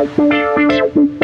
Música